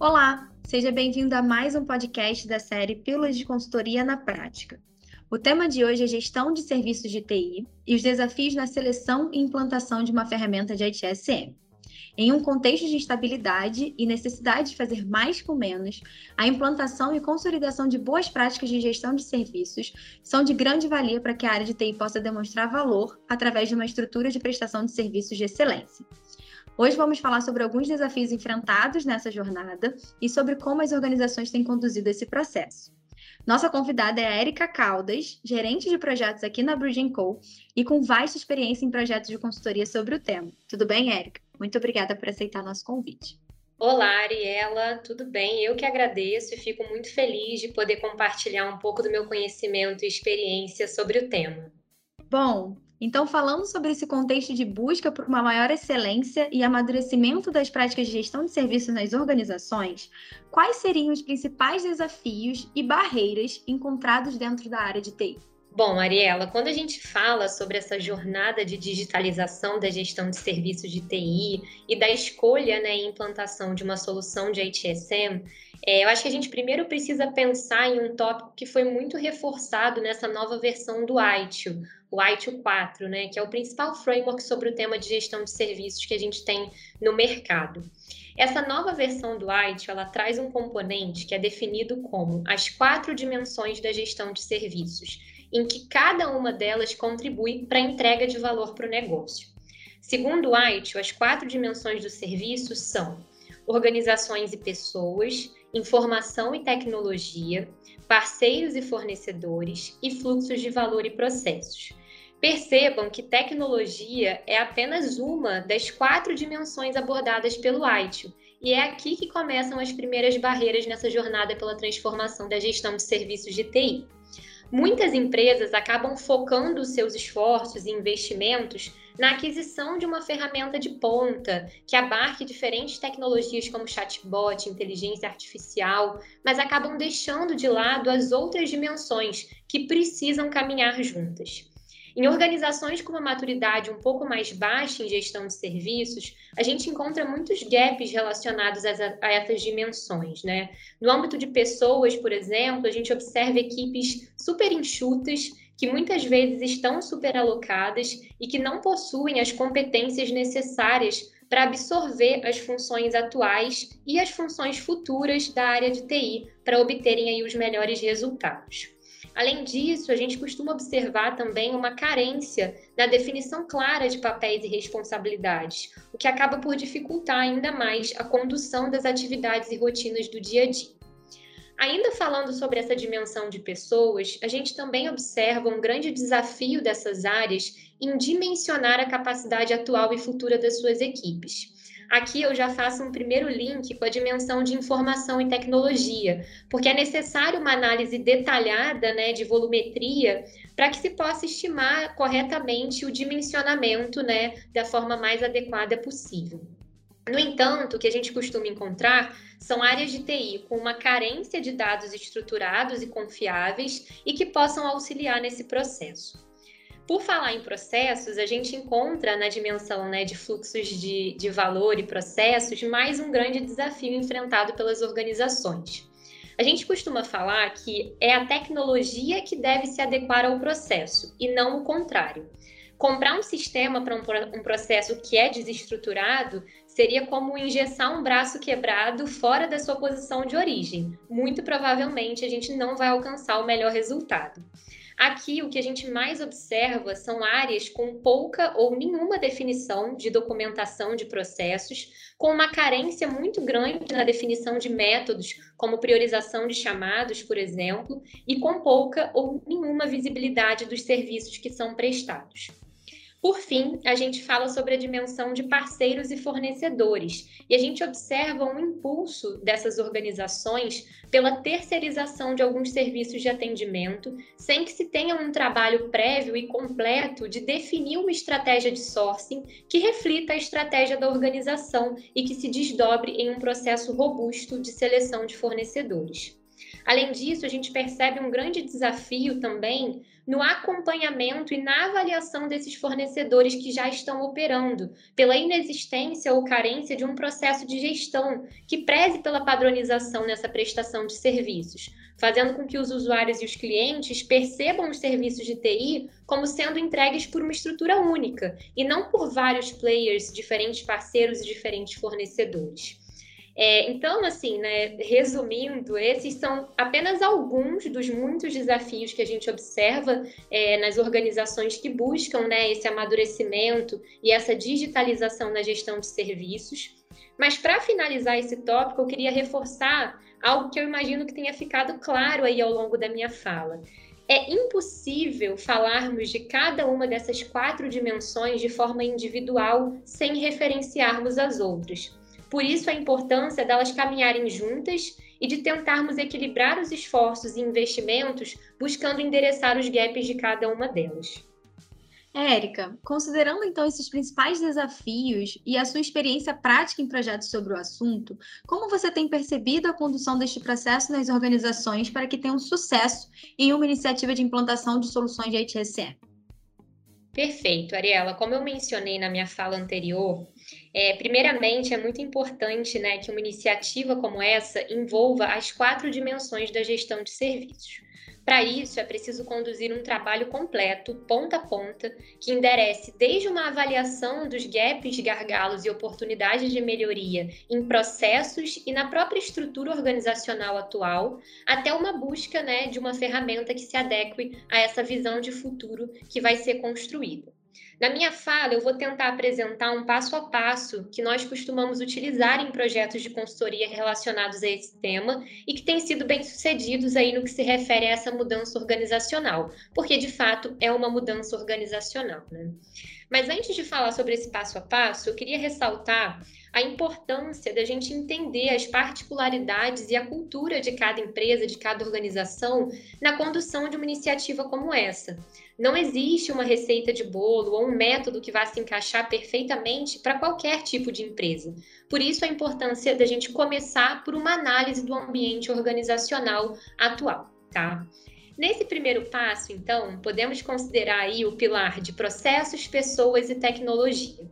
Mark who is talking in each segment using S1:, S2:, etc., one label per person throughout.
S1: Olá, seja bem-vindo a mais um podcast da série Pílulas de Consultoria na Prática. O tema de hoje é gestão de serviços de TI e os desafios na seleção e implantação de uma ferramenta de ITSM. Em um contexto de instabilidade e necessidade de fazer mais com menos, a implantação e consolidação de boas práticas de gestão de serviços são de grande valia para que a área de TI possa demonstrar valor através de uma estrutura de prestação de serviços de excelência. Hoje vamos falar sobre alguns desafios enfrentados nessa jornada e sobre como as organizações têm conduzido esse processo. Nossa convidada é a Erika Caldas, gerente de projetos aqui na Bridging Co. e com vasta experiência em projetos de consultoria sobre o tema. Tudo bem, Erika? Muito obrigada por aceitar nosso convite.
S2: Olá, Ariela, tudo bem? Eu que agradeço e fico muito feliz de poder compartilhar um pouco do meu conhecimento e experiência sobre o tema.
S1: Bom, então, falando sobre esse contexto de busca por uma maior excelência e amadurecimento das práticas de gestão de serviços nas organizações, quais seriam os principais desafios e barreiras encontrados dentro da área de TI?
S2: Bom, Ariela, quando a gente fala sobre essa jornada de digitalização da gestão de serviços de TI e da escolha né, e implantação de uma solução de ITSM, é, eu acho que a gente primeiro precisa pensar em um tópico que foi muito reforçado nessa nova versão do ITIL, o ITIL 4, né, que é o principal framework sobre o tema de gestão de serviços que a gente tem no mercado. Essa nova versão do ITIL, ela traz um componente que é definido como as quatro dimensões da gestão de serviços, em que cada uma delas contribui para a entrega de valor para o negócio. Segundo o ITIL, as quatro dimensões do serviço são organizações e pessoas, informação e tecnologia, parceiros e fornecedores e fluxos de valor e processos. Percebam que tecnologia é apenas uma das quatro dimensões abordadas pelo ITIL, e é aqui que começam as primeiras barreiras nessa jornada pela transformação da gestão de serviços de TI. Muitas empresas acabam focando seus esforços e investimentos na aquisição de uma ferramenta de ponta que abarque diferentes tecnologias como chatbot, inteligência artificial, mas acabam deixando de lado as outras dimensões que precisam caminhar juntas. Em organizações com uma maturidade um pouco mais baixa em gestão de serviços, a gente encontra muitos gaps relacionados a, essas dimensões, né? No âmbito de pessoas, por exemplo, a gente observa equipes super enxutas que muitas vezes estão superalocadas e que não possuem as competências necessárias para absorver as funções atuais e as funções futuras da área de TI para obterem aí os melhores resultados. Além disso, a gente costuma observar também uma carência na definição clara de papéis e responsabilidades, o que acaba por dificultar ainda mais a condução das atividades e rotinas do dia a dia. Ainda falando sobre essa dimensão de pessoas, a gente também observa um grande desafio dessas áreas em dimensionar a capacidade atual e futura das suas equipes. Aqui eu já faço um primeiro link com a dimensão de informação e tecnologia, porque é necessário uma análise detalhada né, de volumetria para que se possa estimar corretamente o dimensionamento né, da forma mais adequada possível. No entanto, o que a gente costuma encontrar são áreas de TI com uma carência de dados estruturados e confiáveis e que possam auxiliar nesse processo. Por falar em processos, a gente encontra na dimensão né, de fluxos de, de valor e processos mais um grande desafio enfrentado pelas organizações. A gente costuma falar que é a tecnologia que deve se adequar ao processo e não o contrário. Comprar um sistema para um, um, processo que é desestruturado seria como engessar um braço quebrado fora da sua posição de origem. Muito provavelmente a gente não vai alcançar o melhor resultado. Aqui, o que a gente mais observa são áreas com pouca ou nenhuma definição de documentação de processos, com uma carência muito grande na definição de métodos, como priorização de chamados, por exemplo, e com pouca ou nenhuma visibilidade dos serviços que são prestados. Por fim, a gente fala sobre a dimensão de parceiros e fornecedores, e a gente observa um impulso dessas organizações pela terceirização de alguns serviços de atendimento, sem que se tenha um trabalho prévio e completo de definir uma estratégia de sourcing que reflita a estratégia da organização e que se desdobre em um processo robusto de seleção de fornecedores. Além disso, a gente percebe um grande desafio também no acompanhamento e na avaliação desses fornecedores que já estão operando, pela inexistência ou carência de um processo de gestão que preze pela padronização nessa prestação de serviços, fazendo com que os usuários e os clientes percebam os serviços de TI como sendo entregues por uma estrutura única e não por vários players, diferentes parceiros e diferentes fornecedores. É, então, assim, né, resumindo, esses são apenas alguns dos muitos desafios que a gente observa é, nas organizações que buscam né, esse amadurecimento e essa digitalização na gestão de serviços. Mas para finalizar esse tópico, eu queria reforçar algo que eu imagino que tenha ficado claro aí ao longo da minha fala. É impossível falarmos de cada uma dessas quatro dimensões de forma individual sem referenciarmos as outras. Por isso, a importância delas caminharem juntas e de tentarmos equilibrar os esforços e investimentos buscando endereçar os gaps de cada uma delas.
S1: Érica, considerando então esses principais desafios e a sua experiência prática em projetos sobre o assunto, como você tem percebido a condução deste processo nas organizações para que tenham sucesso em uma iniciativa de implantação de soluções de ITSM?
S2: Perfeito, Ariela. Como eu mencionei na minha fala anterior, é, primeiramente, é muito importante né, que uma iniciativa como essa envolva as quatro dimensões da gestão de serviços. Para isso, é preciso conduzir um trabalho completo, ponta a ponta, que enderece desde uma avaliação dos gaps, gargalos e oportunidades de melhoria em processos e na própria estrutura organizacional atual, até uma busca né, de uma ferramenta que se adeque a essa visão de futuro que vai ser construída. Na minha fala, eu vou tentar apresentar um passo a passo que nós costumamos utilizar em projetos de consultoria relacionados a esse tema e que têm sido bem sucedidos aí no que se refere a essa mudança organizacional, porque de fato é uma mudança organizacional. Né? Mas antes de falar sobre esse passo a passo, eu queria ressaltar a importância da gente entender as particularidades e a cultura de cada empresa, de cada organização na condução de uma iniciativa como essa. Não existe uma receita de bolo ou um método que vá se encaixar perfeitamente para qualquer tipo de empresa. Por isso, a importância da gente começar por uma análise do ambiente organizacional atual, tá? Nesse primeiro passo, então, podemos considerar aí o pilar de processos, pessoas e tecnologia.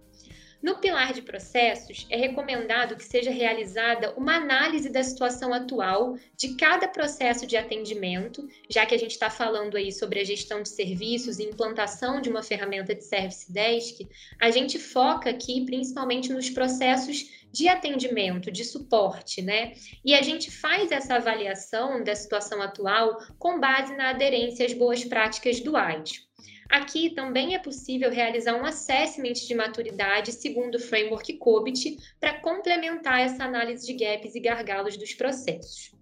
S2: No pilar de processos, é recomendado que seja realizada uma análise da situação atual de cada processo de atendimento, já que a gente está falando aí sobre a gestão de serviços e implantação de uma ferramenta de Service Desk, a gente foca aqui principalmente nos processos de atendimento, de suporte, né? E a gente faz essa avaliação da situação atual com base na aderência às boas práticas duais. Aqui também é possível realizar um assessment de maturidade segundo o framework COBIT para complementar essa análise de gaps e gargalos dos processos.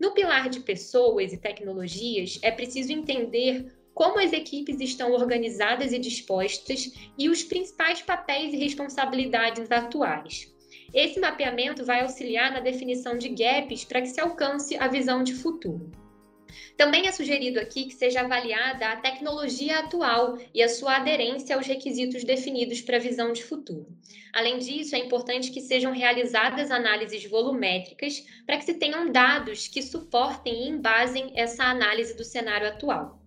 S2: No pilar de pessoas e tecnologias, é preciso entender como as equipes estão organizadas e dispostas e os principais papéis e responsabilidades atuais. Esse mapeamento vai auxiliar na definição de gaps para que se alcance a visão de futuro. Também é sugerido aqui que seja avaliada a tecnologia atual e a sua aderência aos requisitos definidos para a visão de futuro. Além disso, é importante que sejam realizadas análises volumétricas para que se tenham dados que suportem e embasem essa análise do cenário atual.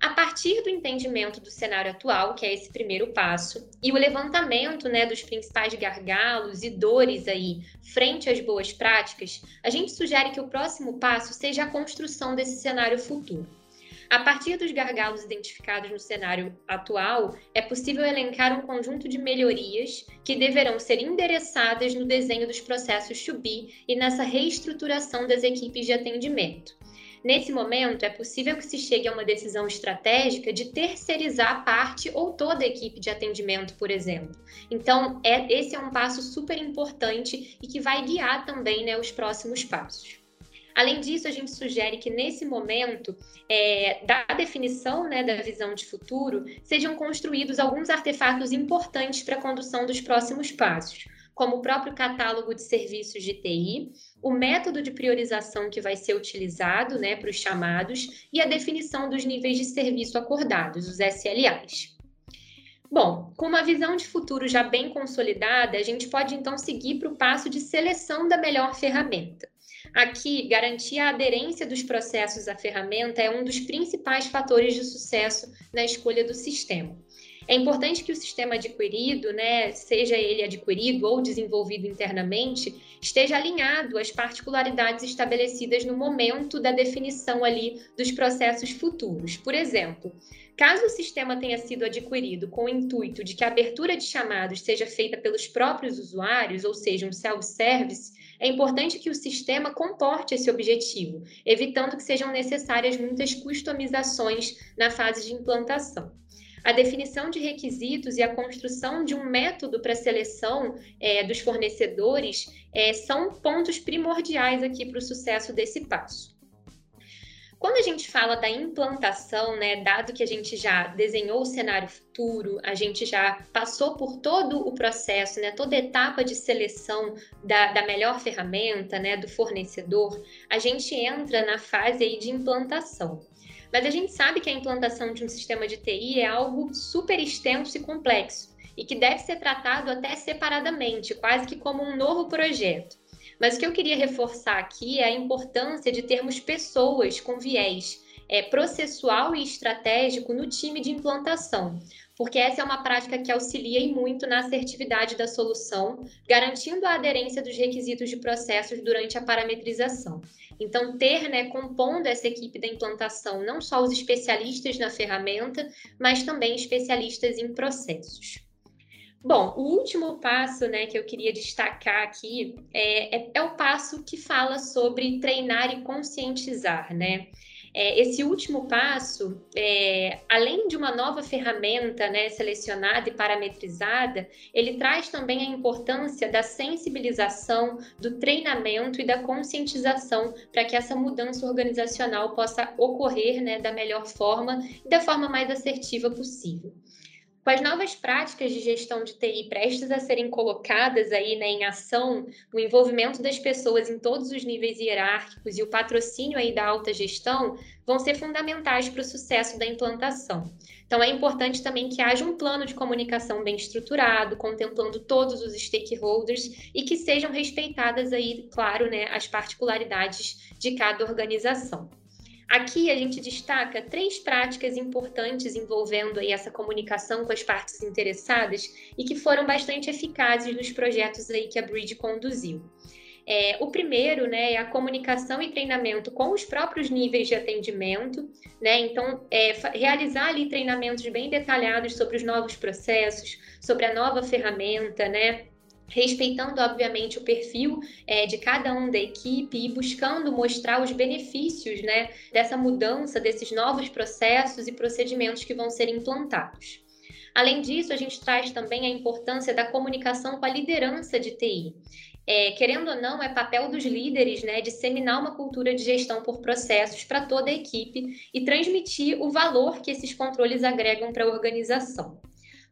S2: A partir do entendimento do cenário atual, que é esse primeiro passo, e o levantamento né, dos principais gargalos e dores aí frente às boas práticas, a gente sugere que o próximo passo seja a construção desse cenário futuro. A partir dos gargalos identificados no cenário atual, é possível elencar um conjunto de melhorias que deverão ser endereçadas no desenho dos processos to be e nessa reestruturação das equipes de atendimento. Nesse momento, é possível que se chegue a uma decisão estratégica de terceirizar parte ou toda a equipe de atendimento, por exemplo. Então, é, esse é um passo super importante e que vai guiar também né, os próximos passos. Além disso, a gente sugere que nesse momento é, da definição né, da visão de futuro sejam construídos alguns artefatos importantes para a condução dos próximos passos como o próprio catálogo de serviços de TI, o método de priorização que vai ser utilizado né, para os chamados e a definição dos níveis de serviço acordados, os SLAs. Bom, com uma visão de futuro já bem consolidada, a gente pode então seguir para o passo de seleção da melhor ferramenta. Aqui, garantir a aderência dos processos à ferramenta é um dos principais fatores de sucesso na escolha do sistema. É importante que o sistema adquirido, né, seja ele adquirido ou desenvolvido internamente, esteja alinhado às particularidades estabelecidas no momento da definição ali dos processos futuros. Por exemplo, caso o sistema tenha sido adquirido com o intuito de que a abertura de chamados seja feita pelos próprios usuários, ou seja, um self-service, é importante que o sistema comporte esse objetivo, evitando que sejam necessárias muitas customizações na fase de implantação a definição de requisitos e a construção de um método para seleção é, dos fornecedores é, são pontos primordiais aqui para o sucesso desse passo. Quando a gente fala da implantação, né, dado que a gente já desenhou o cenário futuro, a gente já passou por todo o processo, né, toda a etapa de seleção da, da melhor ferramenta, né, do fornecedor, a gente entra na fase aí de implantação. Mas a gente sabe que a implantação de um sistema de TI é algo super extenso e complexo e que deve ser tratado até separadamente, quase que como um novo projeto. Mas o que eu queria reforçar aqui é a importância de termos pessoas com viés é, processual e estratégico no time de implantação, porque essa é uma prática que auxilia e muito na assertividade da solução, garantindo a aderência dos requisitos de processos durante a parametrização. Então, ter, né, compondo essa equipe da implantação, não só os especialistas na ferramenta, mas também especialistas em processos. Bom, o último passo né, que eu queria destacar aqui é, é, é o passo que fala sobre treinar e conscientizar, né? É, esse último passo, é, além de uma nova ferramenta né, selecionada e parametrizada, ele traz também a importância da sensibilização, do treinamento e da conscientização para que essa mudança organizacional possa ocorrer né, da melhor forma e da forma mais assertiva possível. Com as novas práticas de gestão de TI prestes a serem colocadas aí né, em ação, o envolvimento das pessoas em todos os níveis hierárquicos e o patrocínio aí da alta gestão vão ser fundamentais para o sucesso da implantação. Então é importante também que haja um plano de comunicação bem estruturado, contemplando todos os stakeholders e que sejam respeitadas aí, claro, né, as particularidades de cada organização. Aqui a gente destaca três práticas importantes envolvendo aí essa comunicação com as partes interessadas e que foram bastante eficazes nos projetos aí que a Bridge conduziu. É, o primeiro né, é a comunicação e treinamento com os próprios níveis de atendimento, né? Então, é, realizar ali treinamentos bem detalhados sobre os novos processos, sobre a nova ferramenta, né? Respeitando, obviamente, o perfil é, de cada um da equipe e buscando mostrar os benefícios né, dessa mudança, desses novos processos e procedimentos que vão ser implantados. Além disso, a gente traz também a importância da comunicação com a liderança de TI. É, querendo ou não, é papel dos líderes né, disseminar uma cultura de gestão por processos para toda a equipe e transmitir o valor que esses controles agregam para a organização.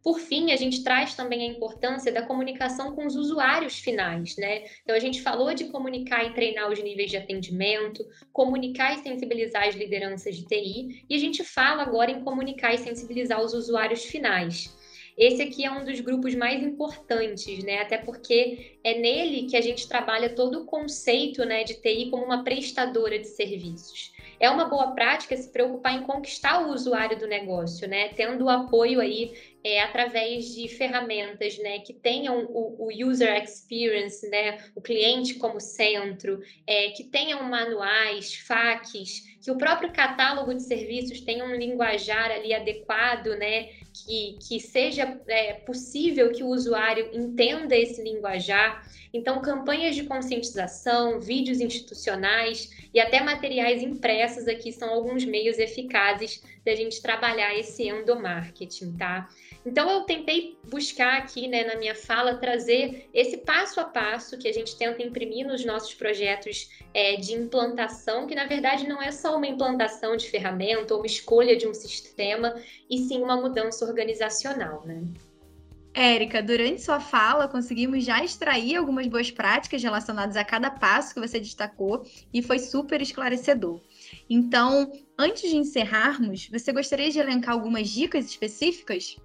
S2: Por fim, a gente traz também a importância da comunicação com os usuários finais, né? Então, a gente falou de comunicar e treinar os níveis de atendimento, comunicar e sensibilizar as lideranças de TI, e a gente fala agora em comunicar e sensibilizar os usuários finais. Esse aqui é um dos grupos mais importantes, né? Até porque é nele que a gente trabalha todo o conceito né, de TI como uma prestadora de serviços é uma boa prática se preocupar em conquistar o usuário do negócio, né? Tendo o apoio aí é, através de ferramentas, né, que tenham o, o, user experience, né, o cliente como centro, é, que tenham manuais, FAQs, que o próprio catálogo de serviços tenha um linguajar ali adequado, né, que, que seja é, possível que o usuário entenda esse linguajar. Então, campanhas de conscientização, vídeos institucionais e até materiais impressos aqui são alguns meios eficazes da gente trabalhar esse endomarketing, tá? Então, eu tentei buscar aqui, né, na minha fala, trazer esse passo a passo que a gente tenta imprimir nos nossos projetos é, de implantação, que na verdade não é só uma implantação de ferramenta ou uma escolha de um sistema, e sim uma mudança organizacional, né?
S1: Érica, durante sua fala, conseguimos já extrair algumas boas práticas relacionadas a cada passo que você destacou e foi super esclarecedor. Então, antes de encerrarmos, você gostaria de elencar algumas dicas específicas?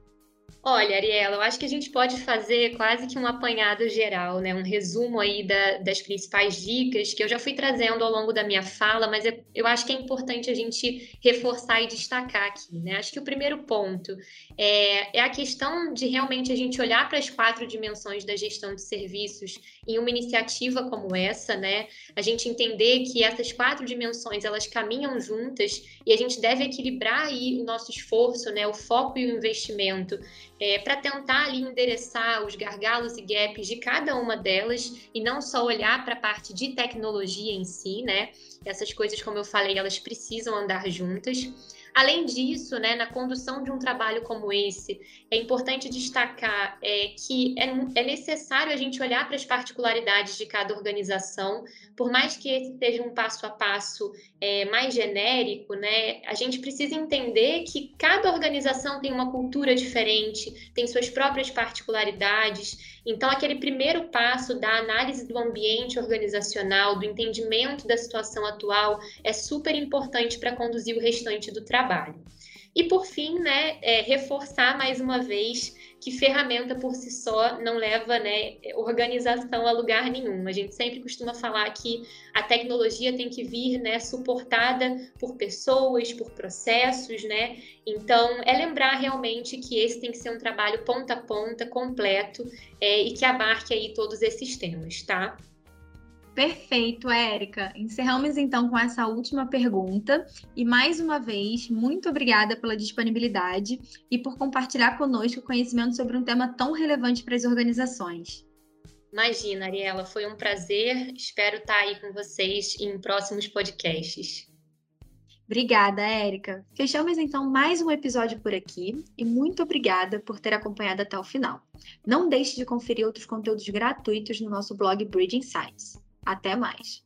S2: Olha, Ariela, eu acho que a gente pode fazer quase que um apanhado geral, né? Um resumo aí da, das principais dicas que eu já fui trazendo ao longo da minha fala, mas eu, eu acho que é importante a gente reforçar e destacar aqui, né? Acho que o primeiro ponto é, é a questão de realmente a gente olhar para as quatro dimensões da gestão de serviços em uma iniciativa como essa, né? A gente entender que essas quatro dimensões elas caminham juntas e a gente deve equilibrar aí o nosso esforço, né? O foco e o investimento é, para tentar ali endereçar os gargalos e gaps de cada uma delas e não só olhar para a parte de tecnologia em si, né? Essas coisas, como eu falei, elas precisam andar juntas. Além disso, né, na condução de um trabalho como esse, é importante destacar é, que é, é necessário a gente olhar para as particularidades de cada organização, por mais que esse seja um passo a passo é, mais genérico, né, a gente precisa entender que cada organização tem uma cultura diferente, tem suas próprias particularidades. Então, aquele primeiro passo da análise do ambiente organizacional, do entendimento da situação atual, é super importante para conduzir o restante do trabalho. E por fim, né, é, reforçar mais uma vez que ferramenta por si só não leva né, organização a lugar nenhum. A gente sempre costuma falar que a tecnologia tem que vir né, suportada por pessoas, por processos, né? Então, é lembrar realmente que esse tem que ser um trabalho ponta a ponta, completo, é, e que abarque aí todos esses temas, tá?
S1: Perfeito, Érica. Encerramos então com essa última pergunta e mais uma vez, muito obrigada pela disponibilidade e por compartilhar conosco conhecimento sobre um tema tão relevante para as organizações.
S2: Imagina, Ariela, foi um prazer. Espero estar aí com vocês em próximos podcasts.
S1: Obrigada, Érica. Fechamos então mais um episódio por aqui e muito obrigada por ter acompanhado até o final. Não deixe de conferir outros conteúdos gratuitos no nosso blog Bridging Sites. Até mais!